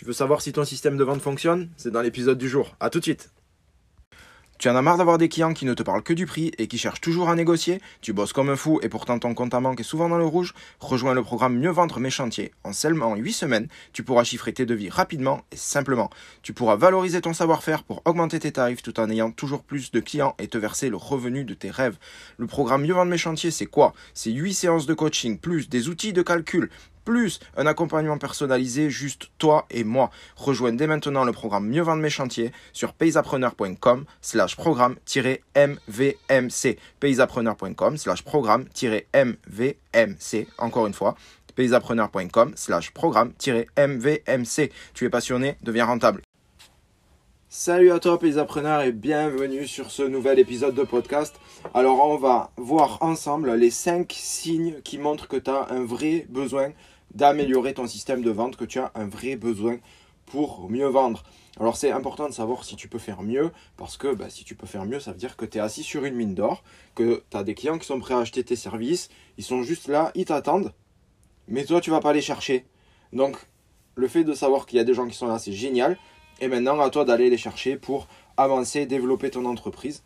Tu veux savoir si ton système de vente fonctionne? C'est dans l'épisode du jour. A tout de suite tu en as marre d'avoir des clients qui ne te parlent que du prix et qui cherchent toujours à négocier? Tu bosses comme un fou et pourtant ton compte à banque est souvent dans le rouge? Rejoins le programme Mieux vendre mes chantiers. En seulement 8 semaines, tu pourras chiffrer tes devis rapidement et simplement. Tu pourras valoriser ton savoir-faire pour augmenter tes tarifs tout en ayant toujours plus de clients et te verser le revenu de tes rêves. Le programme Mieux vendre mes chantiers, c'est quoi? C'est 8 séances de coaching, plus des outils de calcul, plus un accompagnement personnalisé juste toi et moi. Rejoignez dès maintenant le programme Mieux vendre mes chantiers sur paysappreneur.com slash programme-mvmc paysappreneur.com slash programme-mvmc encore une fois paysappreneur.com slash programme-mvmc Tu es passionné, deviens rentable. Salut à toi paysappreneur et bienvenue sur ce nouvel épisode de podcast. Alors on va voir ensemble les 5 signes qui montrent que tu as un vrai besoin d'améliorer ton système de vente, que tu as un vrai besoin pour mieux vendre. Alors c'est important de savoir si tu peux faire mieux, parce que bah, si tu peux faire mieux, ça veut dire que tu es assis sur une mine d'or, que tu as des clients qui sont prêts à acheter tes services, ils sont juste là, ils t'attendent, mais toi tu vas pas les chercher. Donc le fait de savoir qu'il y a des gens qui sont là, c'est génial. Et maintenant, à toi d'aller les chercher pour avancer, développer ton entreprise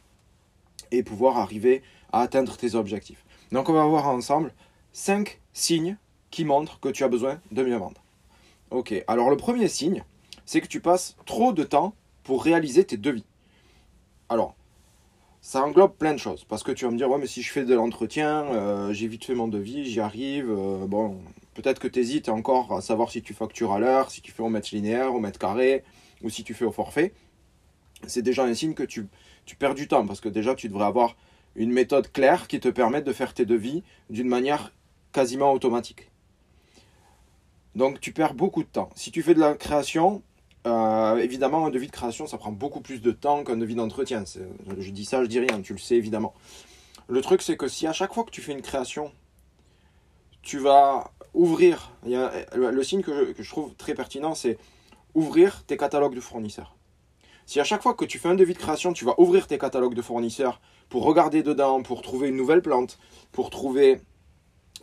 et pouvoir arriver à atteindre tes objectifs. Donc on va voir ensemble 5 signes qui montre que tu as besoin de mieux vendre. Ok, alors le premier signe, c'est que tu passes trop de temps pour réaliser tes devis. Alors, ça englobe plein de choses. Parce que tu vas me dire, ouais, mais si je fais de l'entretien, euh, j'ai vite fait mon devis, j'y arrive. Euh, bon, peut-être que tu hésites encore à savoir si tu factures à l'heure, si tu fais au mètre linéaire, au mètre carré, ou si tu fais au forfait. C'est déjà un signe que tu, perds du temps. Parce que déjà, tu devrais avoir une méthode claire qui te permette de faire tes devis d'une manière quasiment automatique. Donc tu perds beaucoup de temps. Si tu fais de la création, euh, évidemment, un devis de création, ça prend beaucoup plus de temps qu'un devis d'entretien. Je dis ça, je dis rien, tu le sais évidemment. Le truc, c'est que si à chaque fois que tu fais une création, tu vas ouvrir, le, signe que je, trouve très pertinent, c'est ouvrir tes catalogues de fournisseurs. Si à chaque fois que tu fais un devis de création, tu vas ouvrir tes catalogues de fournisseurs pour regarder dedans, pour trouver une nouvelle plante, pour trouver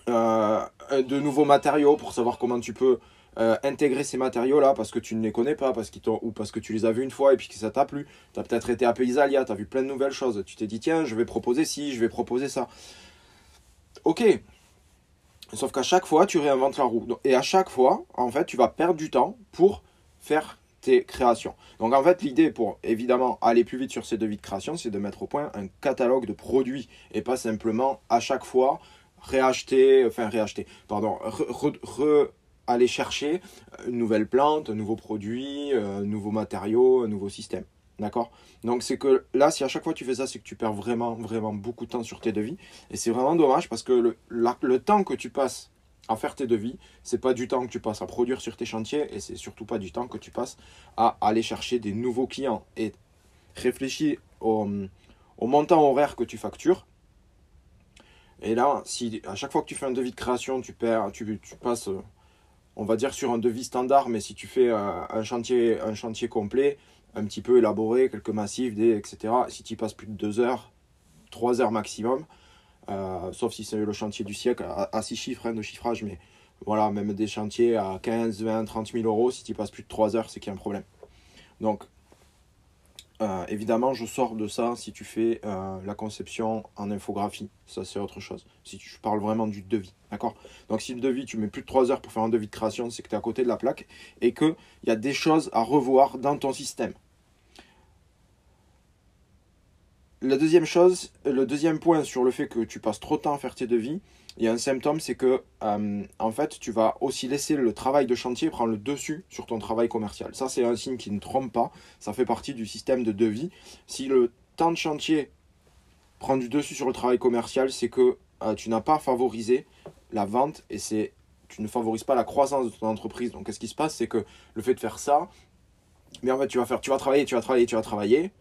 euh, de nouveaux matériaux pour savoir comment tu peux euh, intégrer ces matériaux-là parce que tu ne les connais pas parce qu'ils ou parce que tu les as vus une fois et puis que ça t'a plu. Tu as peut-être été à Paysalia, tu as vu plein de nouvelles choses. Tu t'es dit, tiens, je vais proposer ci, je vais proposer ça. Ok. Sauf qu'à chaque fois, tu réinventes la roue. Et à chaque fois, en fait, tu vas perdre du temps pour faire tes créations. Donc en fait, l'idée pour évidemment aller plus vite sur ces devis de création, c'est de mettre au point un catalogue de produits et pas simplement à chaque fois réacheter, enfin réacheter, pardon, re, aller chercher une nouvelle plante, un nouveau produit, un nouveau matériau, un nouveau système. D'accord? Donc c'est que là, si à chaque fois tu fais ça, c'est que tu perds vraiment, vraiment beaucoup de temps sur tes devis. Et c'est vraiment dommage parce que le temps que tu passes à faire tes devis, c'est pas du temps que tu passes à produire sur tes chantiers et c'est surtout pas du temps que tu passes à aller chercher des nouveaux clients. Et réfléchis au, montant horaire que tu factures et là, si à chaque fois que tu fais un devis de création, tu perds, tu, tu passes, on va dire sur un devis standard, mais si tu fais euh, un, chantier, un chantier complet, un petit peu élaboré, quelques massifs, des, etc., si tu passes plus de 2 heures, 3 heures maximum, euh, sauf si c'est le chantier du siècle, à 6 chiffres hein, de chiffrage, mais voilà, même des chantiers à 15, 20, 30 000 euros, si tu passes plus de 3 heures, c'est qu'il y a un problème. Donc, euh, évidemment, je sors de ça si tu fais euh, la conception en infographie. Ça, c'est autre chose. Si tu parles vraiment du devis. D'accord? Donc, si le devis, tu mets plus de 3 heures pour faire un devis de création, c'est que tu es à côté de la plaque et qu'il y a des choses à revoir dans ton système. La deuxième chose, le deuxième point sur le fait que tu passes trop de temps à faire tes devis, il y a un symptôme, c'est que euh, en fait, tu vas aussi laisser le travail de chantier prendre le dessus sur ton travail commercial. Ça, c'est un signe qui ne trompe pas. Ça fait partie du système de devis. Si le temps de chantier prend du dessus sur le travail commercial, c'est que euh, tu n'as pas favorisé la vente et c'est tu ne favorises pas la croissance de ton entreprise. Donc, qu'est-ce qui se passe, c'est que le fait de faire ça, mais en fait, tu vas faire, tu vas travailler, tu vas travailler, tu vas travailler,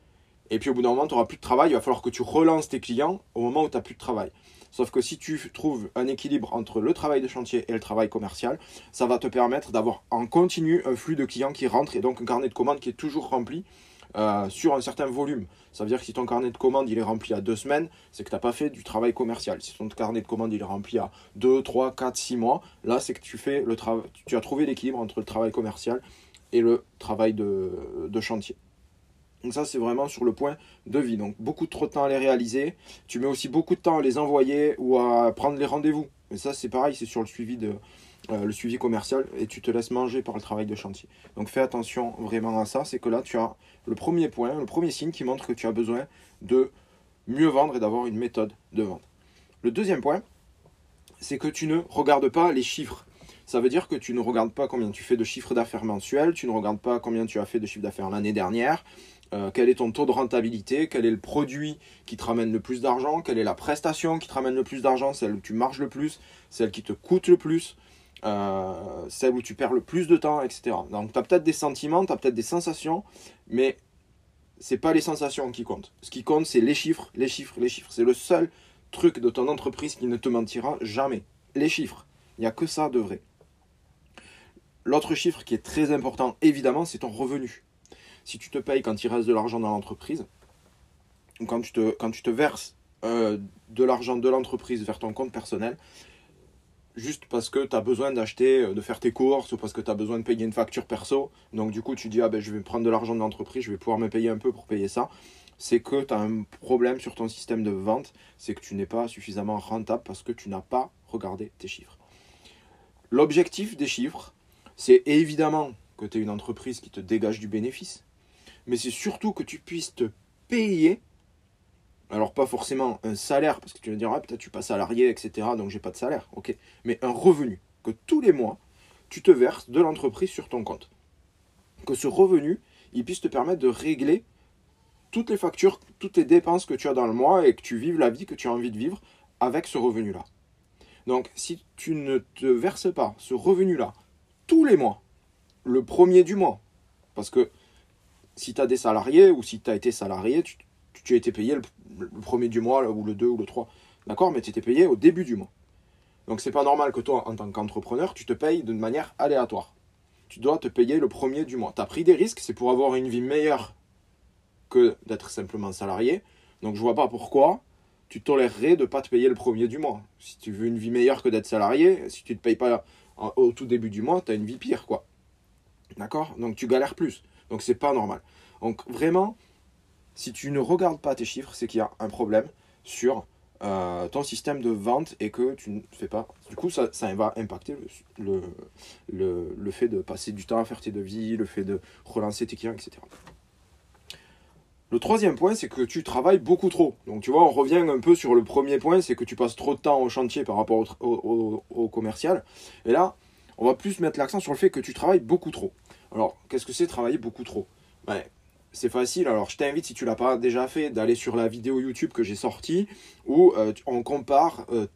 et puis au bout d'un moment, tu n'auras plus de travail. Il va falloir que tu relances tes clients au moment où tu n'as plus de travail. Sauf que si tu trouves un équilibre entre le travail de chantier et le travail commercial, ça va te permettre d'avoir en continu un flux de clients qui rentrent et donc un carnet de commandes qui est toujours rempli euh, sur un certain volume. Ça veut dire que si ton carnet de commandes il est rempli à deux semaines, c'est que tu n'as pas fait du travail commercial. Si ton carnet de commandes il est rempli à 2, 3, 4, 6 mois, là c'est que tu, fais le tu as trouvé l'équilibre entre le travail commercial et le travail de, de chantier. Donc ça, c'est vraiment sur le point de vie. Donc beaucoup trop de temps à les réaliser. Tu mets aussi beaucoup de temps à les envoyer ou à prendre les rendez-vous. Et ça, c'est pareil, c'est sur le suivi, de, euh, le suivi commercial et tu te laisses manger par le travail de chantier. Donc fais attention vraiment à ça. C'est que là, tu as le premier point, le premier signe qui montre que tu as besoin de mieux vendre et d'avoir une méthode de vente. Le deuxième point, c'est que tu ne regardes pas les chiffres. Ça veut dire que tu ne regardes pas combien tu fais de chiffre d'affaires mensuel, tu ne regardes pas combien tu as fait de chiffre d'affaires l'année dernière, euh, quel est ton taux de rentabilité, quel est le produit qui te ramène le plus d'argent, quelle est la prestation qui te ramène le plus d'argent, celle où tu marches le plus, celle qui te coûte le plus, euh, celle où tu perds le plus de temps, etc. Donc tu as peut-être des sentiments, tu as peut-être des sensations, mais c'est pas les sensations qui comptent. Ce qui compte, c'est les chiffres, les chiffres, les chiffres. C'est le seul truc de ton entreprise qui ne te mentira jamais. Les chiffres. Il n'y a que ça de vrai. L'autre chiffre qui est très important, évidemment, c'est ton revenu. Si tu te payes quand il reste de l'argent dans l'entreprise, ou quand tu te, verses euh, de l'argent de l'entreprise vers ton compte personnel, juste parce que tu as besoin d'acheter, euh, de faire tes courses, ou parce que tu as besoin de payer une facture perso, donc du coup tu dis, ah ben je vais prendre de l'argent de l'entreprise, je vais pouvoir me payer un peu pour payer ça, c'est que tu as un problème sur ton système de vente, c'est que tu n'es pas suffisamment rentable parce que tu n'as pas regardé tes chiffres. L'objectif des chiffres, c'est évidemment que tu aies une entreprise qui te dégage du bénéfice, mais c'est surtout que tu puisses te payer. Alors pas forcément un salaire, parce que tu vas dire, ah, peut-être tu pas salarié, etc. Donc j'ai pas de salaire, ok. Mais un revenu, que tous les mois, tu te verses de l'entreprise sur ton compte. Que ce revenu, il puisse te permettre de régler toutes les factures, toutes les dépenses que tu as dans le mois et que tu vives la vie que tu as envie de vivre avec ce revenu-là. Donc si tu ne te verses pas ce revenu-là tous les mois, le premier du mois. Parce que si tu as des salariés ou si tu as été salarié, tu, as été payé le, premier du mois ou le 2 ou le 3. D'accord? Mais tu étais payé au début du mois. Donc c'est pas normal que toi, en tant qu'entrepreneur, tu te payes d'une manière aléatoire. Tu dois te payer le premier du mois. Tu as pris des risques, c'est pour avoir une vie meilleure que d'être simplement salarié. Donc je vois pas pourquoi tu tolérerais de ne pas te payer le premier du mois. Si tu veux une vie meilleure que d'être salarié, si tu ne te payes pas au tout début du mois, tu as une vie pire, quoi. D'accord? Donc tu galères plus. Donc c'est pas normal. Donc vraiment, si tu ne regardes pas tes chiffres, c'est qu'il y a un problème sur euh, ton système de vente et que tu ne fais pas. Du coup, ça, va impacter le, fait de passer du temps à faire tes devis, le fait de relancer tes clients, etc. Le troisième point, c'est que tu travailles beaucoup trop. Donc tu vois, on revient un peu sur le premier point, c'est que tu passes trop de temps au chantier par rapport au, commercial. Et là, on va plus mettre l'accent sur le fait que tu travailles beaucoup trop. Alors, qu'est-ce que c'est travailler beaucoup trop? C'est facile. Alors, je t'invite, si tu l'as pas déjà fait, d'aller sur la vidéo YouTube que j'ai sortie où euh, on compare euh,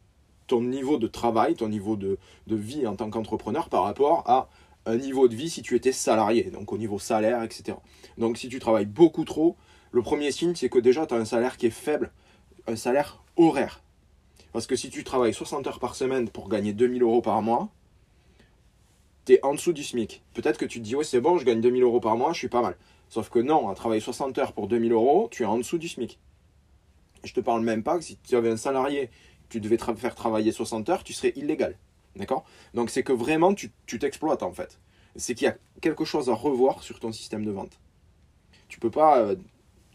ton niveau de travail, ton niveau de, de vie en tant qu'entrepreneur par rapport à un niveau de vie si tu étais salarié, donc au niveau salaire, etc. Donc, si tu travailles beaucoup trop, le premier signe, c'est que déjà, tu as un salaire qui est faible, un salaire horaire. Parce que si tu travailles 60 heures par semaine pour gagner 2000 euros par mois, tu es en dessous du SMIC. Peut-être que tu te dis, ouais, c'est bon, je gagne 2000 euros par mois, je suis pas mal. Sauf que non, à travailler 60 heures pour 2000 euros, tu es en dessous du SMIC. Je te parle même pas que si tu avais un salarié, tu devais faire travailler 60 heures, tu serais illégal. D'accord? Donc c'est que vraiment, tu t'exploites en fait. C'est qu'il y a quelque chose à revoir sur ton système de vente. Tu peux pas euh,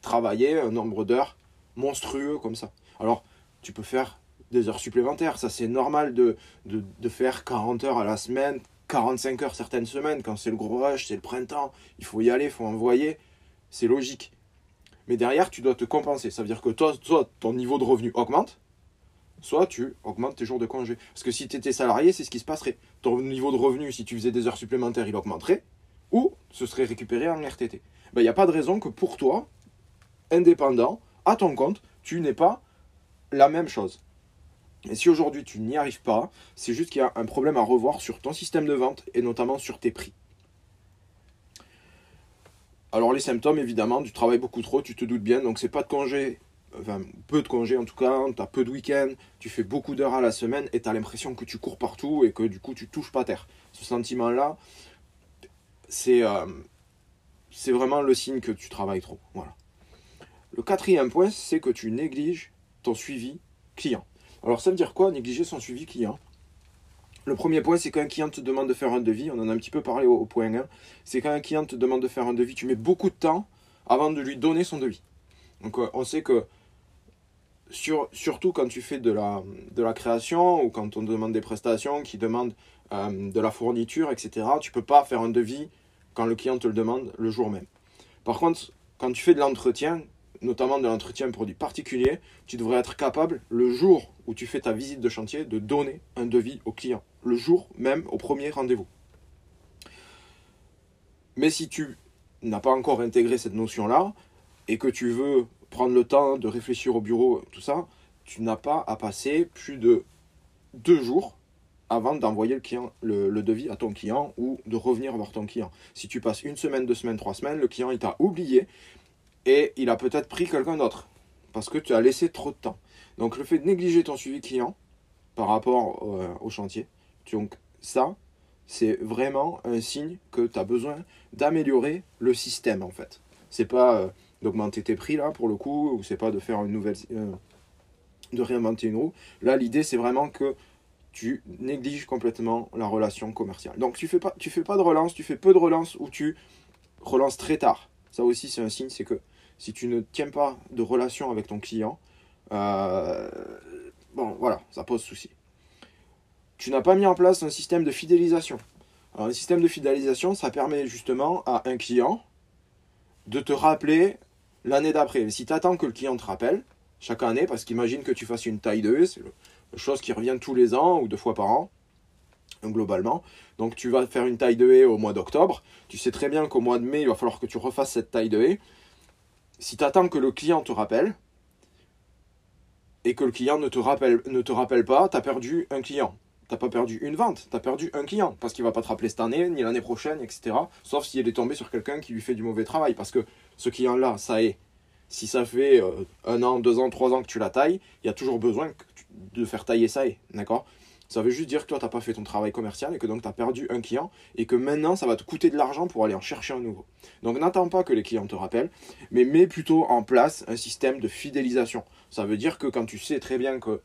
travailler un nombre d'heures monstrueux comme ça. Alors, tu peux faire des heures supplémentaires, ça c'est normal de, de, faire 40 heures à la semaine, 45 heures certaines semaines, quand c'est le gros rush, c'est le printemps, il faut y aller, il faut envoyer, c'est logique. Mais derrière, tu dois te compenser. Ça veut dire que toi, soit ton niveau de revenu augmente, soit tu augmentes tes jours de congé. Parce que si tu étais salarié, c'est ce qui se passerait. Ton niveau de revenu, si tu faisais des heures supplémentaires, il augmenterait, ou ce serait récupéré en RTT. Ben, il n'y a pas de raison que pour toi, indépendant, à ton compte, tu n'es pas la même chose. Et si aujourd'hui tu n'y arrives pas, c'est juste qu'il y a un problème à revoir sur ton système de vente et notamment sur tes prix. Alors les symptômes évidemment, tu travailles beaucoup trop, tu te doutes bien, donc c'est pas de congé, enfin peu de congé en tout cas, tu as peu de week-end, tu fais beaucoup d'heures à la semaine et tu as l'impression que tu cours partout et que du coup tu touches pas terre. Ce sentiment-là, c'est euh, c'est vraiment le signe que tu travailles trop. Voilà. Le quatrième point, c'est que tu négliges ton suivi client. Alors ça veut dire quoi négliger son suivi client? Le premier point, c'est quand un client te demande de faire un devis, on en a un petit peu parlé au, point 1, c'est quand un client te demande de faire un devis, tu mets beaucoup de temps avant de lui donner son devis. Donc euh, on sait que sur, surtout quand tu fais de la, de la création ou quand on demande des prestations qui demandent euh, de la fourniture, etc., tu ne peux pas faire un devis quand le client te le demande le jour même. Par contre, quand tu fais de l'entretien, notamment de l'entretien produit particulier, tu devrais être capable, le jour où tu fais ta visite de chantier, de donner un devis au client. Le jour même, au premier rendez-vous. Mais si tu n'as pas encore intégré cette notion-là, et que tu veux prendre le temps de réfléchir au bureau, tout ça, tu n'as pas à passer plus de deux jours avant d'envoyer le, devis à ton client ou de revenir voir ton client. Si tu passes une semaine, deux semaines, trois semaines, le client il t'a oublié et il a peut-être pris quelqu'un d'autre parce que tu as laissé trop de temps. Donc le fait de négliger ton suivi client par rapport euh, au chantier, donc ça, c'est vraiment un signe que tu as besoin d'améliorer le système en fait. C'est pas euh, d'augmenter tes prix là pour le coup, ou c'est pas de faire une nouvelle. Euh, de réinventer une roue. Là, l'idée c'est vraiment que tu négliges complètement la relation commerciale. Donc tu fais pas, tu fais pas de relance, tu fais peu de relance ou tu relances très tard. Ça aussi c'est un signe, c'est que si tu ne tiens pas de relation avec ton client, euh, bon voilà, ça pose souci. Tu n'as pas mis en place un système de fidélisation. Alors un système de fidélisation, ça permet justement à un client de te rappeler l'année d'après. Si tu attends que le client te rappelle chaque année, parce qu'imagine que tu fasses une taille de c'est chose qui revient tous les ans ou deux fois par an, globalement. Donc tu vas faire une taille de haie au mois d'octobre. Tu sais très bien qu'au mois de mai, il va falloir que tu refasses cette taille de haie. Si tu attends que le client te rappelle, et que le client ne te rappelle, ne te rappelle pas, tu as perdu un client. Tu pas perdu une vente, tu as perdu un client. Parce qu'il va pas te rappeler cette année, ni l'année prochaine, etc. Sauf s'il est tombé sur quelqu'un qui lui fait du mauvais travail. Parce que ce client-là, ça est, si ça fait euh, un an, deux ans, trois ans que tu la tailles, il y a toujours besoin de faire tailler ça. D'accord? Ça veut juste dire que toi, tu n'as pas fait ton travail commercial et que donc tu as perdu un client et que maintenant, ça va te coûter de l'argent pour aller en chercher un nouveau. Donc n'attends pas que les clients te rappellent, mais mets plutôt en place un système de fidélisation. Ça veut dire que quand tu sais très bien que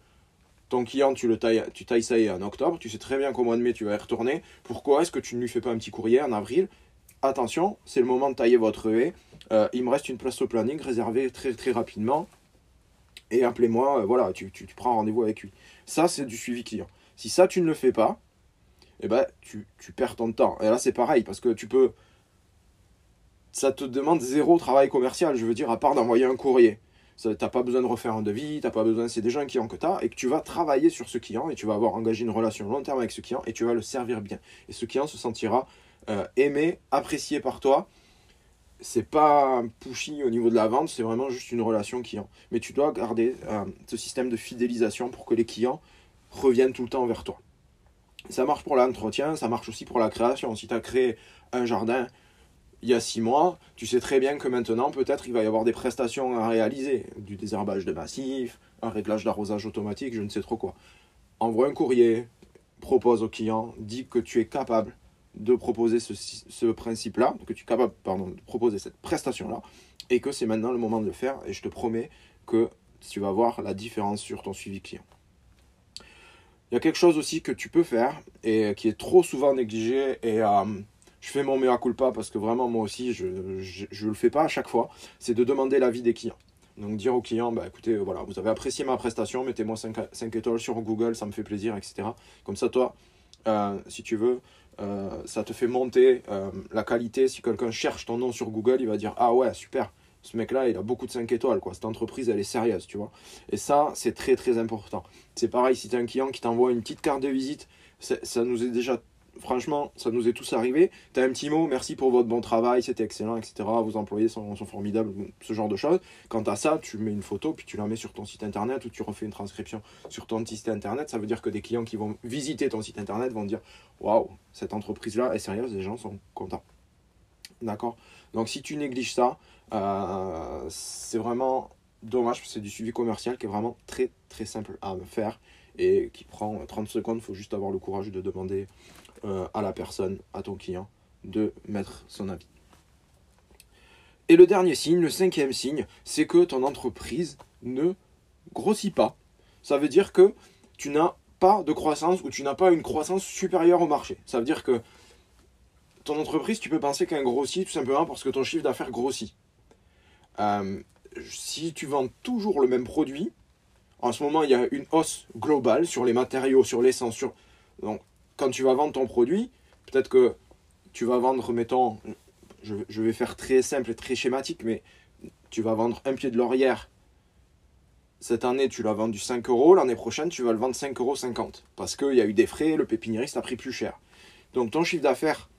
ton client, tu le tailles, tu tailles ça en octobre, tu sais très bien qu'au mois de mai, tu vas y retourner, pourquoi est-ce que tu ne lui fais pas un petit courrier en avril? Attention, c'est le moment de tailler votre haie. Euh, il me reste une place au planning réservée très très rapidement. Et appelez-moi, euh, voilà, tu, tu prends rendez-vous avec lui. Ça, c'est du suivi client. Si ça, tu ne le fais pas, eh ben, tu, perds ton temps. Et là, c'est pareil, parce que tu peux. Ça te demande zéro travail commercial, je veux dire, à part d'envoyer un courrier. Tu n'as pas besoin de refaire un devis, t'as pas besoin, c'est déjà un client que tu as, et que tu vas travailler sur ce client, et tu vas avoir engagé une relation long terme avec ce client, et tu vas le servir bien. Et ce client se sentira euh, aimé, apprécié par toi. C'est pas pushy au niveau de la vente, c'est vraiment juste une relation client. Mais tu dois garder euh, ce système de fidélisation pour que les clients reviennent tout le temps vers toi. Ça marche pour l'entretien, ça marche aussi pour la création. Si tu as créé un jardin il y a six mois, tu sais très bien que maintenant, peut-être, il va y avoir des prestations à réaliser. Du désherbage de massif, un réglage d'arrosage automatique, je ne sais trop quoi. Envoie un courrier, propose au client, dis que tu es capable de proposer ce, principe-là, que tu es capable pardon, de proposer cette prestation-là, et que c'est maintenant le moment de le faire. Et je te promets que tu vas voir la différence sur ton suivi client. Il y a quelque chose aussi que tu peux faire et qui est trop souvent négligé et euh, je fais mon mea culpa parce que vraiment moi aussi je ne le fais pas à chaque fois, c'est de demander l'avis des clients. Donc dire aux clients, bah, écoutez, voilà, vous avez apprécié ma prestation, mettez-moi 5, étoiles sur Google, ça me fait plaisir, etc. Comme ça, toi, euh, si tu veux, euh, ça te fait monter la qualité. Si quelqu'un cherche ton nom sur Google, il va dire, ah ouais, super, ce mec-là, il a beaucoup de 5 étoiles, quoi. Cette entreprise, elle est sérieuse, tu vois. Et ça, c'est très, très important. C'est pareil, si tu as un client qui t'envoie une petite carte de visite, ça nous est déjà, franchement, ça nous est tous arrivé. Tu as un petit mot, merci pour votre bon travail, c'était excellent, etc. Vos employés sont, formidables, ce genre de choses. Quant à ça, tu mets une photo, puis tu la mets sur ton site internet ou tu refais une transcription sur ton site internet. Ça veut dire que des clients qui vont visiter ton site internet vont dire Waouh, cette entreprise-là est sérieuse, les gens sont contents. D'accord? Donc si tu négliges ça, euh, c'est vraiment dommage, c'est du suivi commercial qui est vraiment très très simple à faire et qui prend 30 secondes. Il faut juste avoir le courage de demander euh, à la personne, à ton client, de mettre son avis. Et le dernier signe, le cinquième signe, c'est que ton entreprise ne grossit pas. Ça veut dire que tu n'as pas de croissance ou tu n'as pas une croissance supérieure au marché. Ça veut dire que ton entreprise, tu peux penser qu'elle grossit tout simplement parce que ton chiffre d'affaires grossit. Euh, si tu vends toujours le même produit, en ce moment, il y a une hausse globale sur les matériaux, sur l'essence. Sur... Donc, quand tu vas vendre ton produit, peut-être que tu vas vendre, mettons, je, je, vais faire très simple et très schématique, mais tu vas vendre un pied de laurière. Cette année, tu l'as vendu 5 euros. L'année prochaine, tu vas le vendre 5,50 euros. Parce qu'il y a eu des frais, le pépiniériste a pris plus cher. Donc, ton chiffre d'affaires,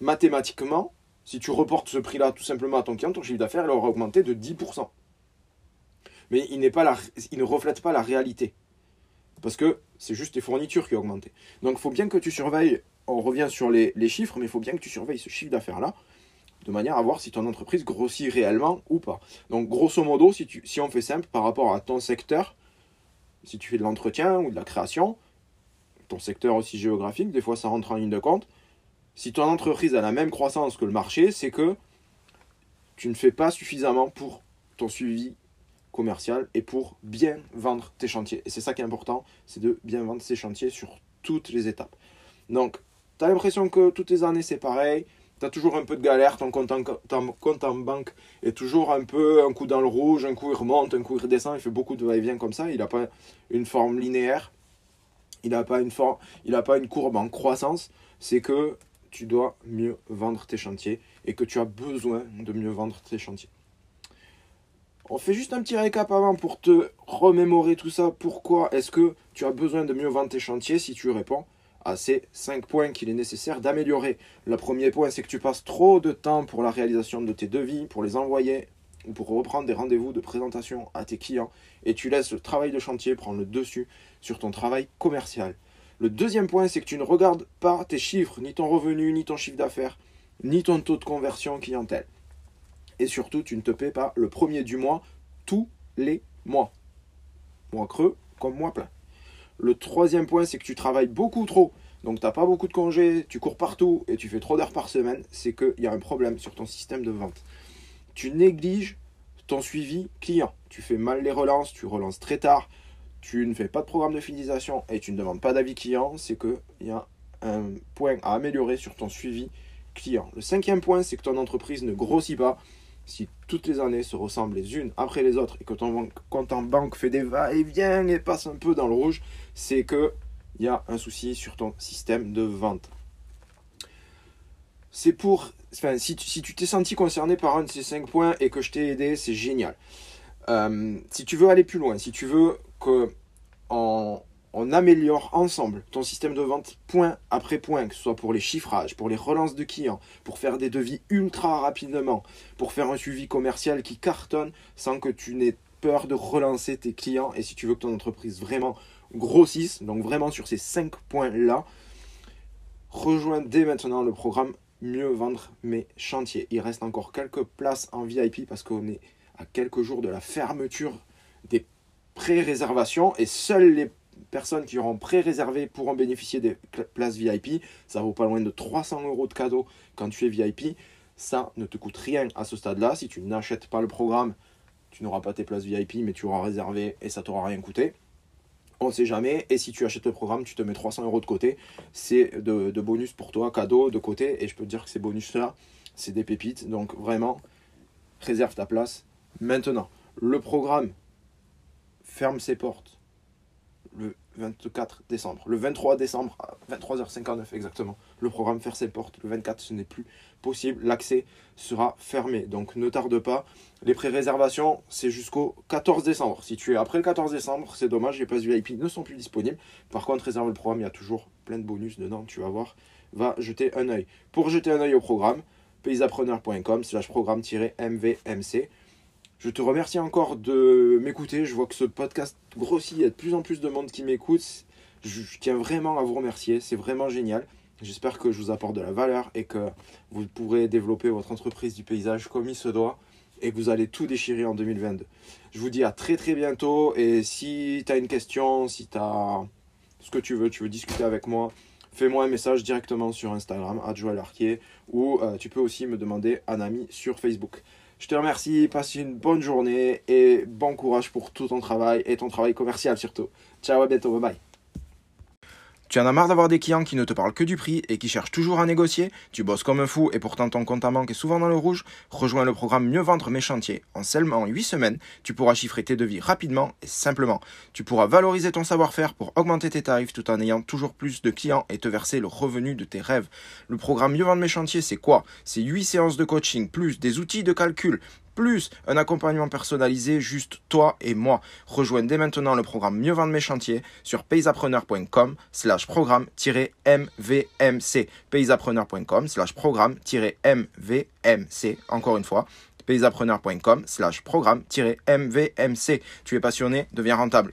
mathématiquement, si tu reportes ce prix-là tout simplement à ton client, ton chiffre d'affaires, il aura augmenté de 10% mais il, ne reflète pas la réalité. Parce que c'est juste tes fournitures qui ont augmenté. Donc il faut bien que tu surveilles, on revient sur les, chiffres, mais il faut bien que tu surveilles ce chiffre d'affaires-là, de manière à voir si ton entreprise grossit réellement ou pas. Donc grosso modo, si, tu, si on fait simple par rapport à ton secteur, si tu fais de l'entretien ou de la création, ton secteur aussi géographique, des fois ça rentre en ligne de compte, si ton entreprise a la même croissance que le marché, c'est que tu ne fais pas suffisamment pour ton suivi commercial et pour bien vendre tes chantiers. Et c'est ça qui est important, c'est de bien vendre ces chantiers sur toutes les étapes. Donc, tu as l'impression que toutes les années c'est pareil, tu as toujours un peu de galère, ton compte, en, en banque est toujours un peu un coup dans le rouge, un coup il remonte, un coup il redescend, il fait beaucoup de va-et-vient comme ça, il n'a pas une forme linéaire, il n'a pas, une forme, il pas une courbe en croissance, c'est que tu dois mieux vendre tes chantiers et que tu as besoin de mieux vendre tes chantiers. On fait juste un petit récap avant pour te remémorer tout ça. Pourquoi est-ce que tu as besoin de mieux vendre tes chantiers si tu réponds à ces 5 points qu'il est nécessaire d'améliorer? Le premier point, c'est que tu passes trop de temps pour la réalisation de tes devis, pour les envoyer ou pour reprendre des rendez-vous de présentation à tes clients et tu laisses le travail de chantier prendre le dessus sur ton travail commercial. Le deuxième point, c'est que tu ne regardes pas tes chiffres, ni ton revenu, ni ton chiffre d'affaires, ni ton taux de conversion clientèle. Et surtout, tu ne te paies pas le premier du mois tous les mois. Mois creux comme mois plein. Le troisième point, c'est que tu travailles beaucoup trop. Donc tu n'as pas beaucoup de congés, tu cours partout et tu fais trop d'heures par semaine. C'est qu'il y a un problème sur ton système de vente. Tu négliges ton suivi client. Tu fais mal les relances, tu relances très tard, tu ne fais pas de programme de fidélisation et tu ne demandes pas d'avis client. C'est qu'il y a un point à améliorer sur ton suivi client. Le cinquième point, c'est que ton entreprise ne grossit pas si toutes les années se ressemblent les unes après les autres et que ton compte en banque fait des va-et-vient et passe un peu dans le rouge, c'est que il y a un souci sur ton système de vente. C'est pour. Enfin, si tu t'es senti concerné par un de ces cinq points et que je t'ai aidé, c'est génial. Euh, si tu veux aller plus loin, si tu veux que on améliore ensemble ton système de vente point après point, que ce soit pour les chiffrages, pour les relances de clients, pour faire des devis ultra rapidement, pour faire un suivi commercial qui cartonne sans que tu n'aies peur de relancer tes clients. Et si tu veux que ton entreprise vraiment grossisse, donc vraiment sur ces cinq points-là, rejoins dès maintenant le programme Mieux vendre mes chantiers. Il reste encore quelques places en VIP parce qu'on est à quelques jours de la fermeture des pré-réservations et seuls les personnes qui auront pré-réservé pourront bénéficier des places VIP. Ça vaut pas loin de 300 euros de cadeau quand tu es VIP. Ça ne te coûte rien à ce stade-là. Si tu n'achètes pas le programme, tu n'auras pas tes places VIP, mais tu auras réservé et ça t'aura rien coûté. On ne sait jamais. Et si tu achètes le programme, tu te mets 300 euros de côté. C'est de, de, bonus pour toi, cadeau de côté. Et je peux te dire que ces bonus-là, c'est des pépites. Donc vraiment, réserve ta place maintenant. Le programme ferme ses portes le 24 décembre. Le 23 décembre, à 23h59 exactement, le programme Faire ses portes. Le 24, ce n'est plus possible. L'accès sera fermé. Donc ne tarde pas. Les pré-réservations, c'est jusqu'au 14 décembre. Si tu es après le 14 décembre, c'est dommage, les places VIP ne sont plus disponibles. Par contre, réserve le programme, il y a toujours plein de bonus dedans, tu vas voir. Va jeter un œil. Pour jeter un œil au programme, paysapreneur.com slash programme-mvmc. Je te remercie encore de m'écouter. Je vois que ce podcast grossit. Il y a de plus en plus de monde qui m'écoute. Je, tiens vraiment à vous remercier. C'est vraiment génial. J'espère que je vous apporte de la valeur et que vous pourrez développer votre entreprise du paysage comme il se doit et que vous allez tout déchirer en 2022. Je vous dis à très très bientôt et si tu as une question, si tu as ce que tu veux, tu veux discuter avec moi, fais-moi un message directement sur Instagram, à ou euh, tu peux aussi me demander un ami sur Facebook. Je te remercie, passe une bonne journée et bon courage pour tout ton travail et ton travail commercial surtout. Ciao, à bientôt, bye bye. Tu en as marre d'avoir des clients qui ne te parlent que du prix et qui cherchent toujours à négocier? Tu bosses comme un fou et pourtant ton compte à banque est souvent dans le rouge? Rejoins le programme Mieux vendre mes chantiers. En seulement 8 semaines, tu pourras chiffrer tes devis rapidement et simplement. Tu pourras valoriser ton savoir-faire pour augmenter tes tarifs tout en ayant toujours plus de clients et te verser le revenu de tes rêves. Le programme Mieux vendre mes chantiers, c'est quoi? C'est 8 séances de coaching, plus des outils de calcul, plus un accompagnement personnalisé, juste toi et moi. Rejoins dès maintenant le programme Mieux vendre mes chantiers sur paysappreneur.com slash programme-mvmc. paysappreneur.com slash programme-mvmc. Encore une fois, paysappreneur.com slash programme-mvmc. Tu es passionné, deviens rentable.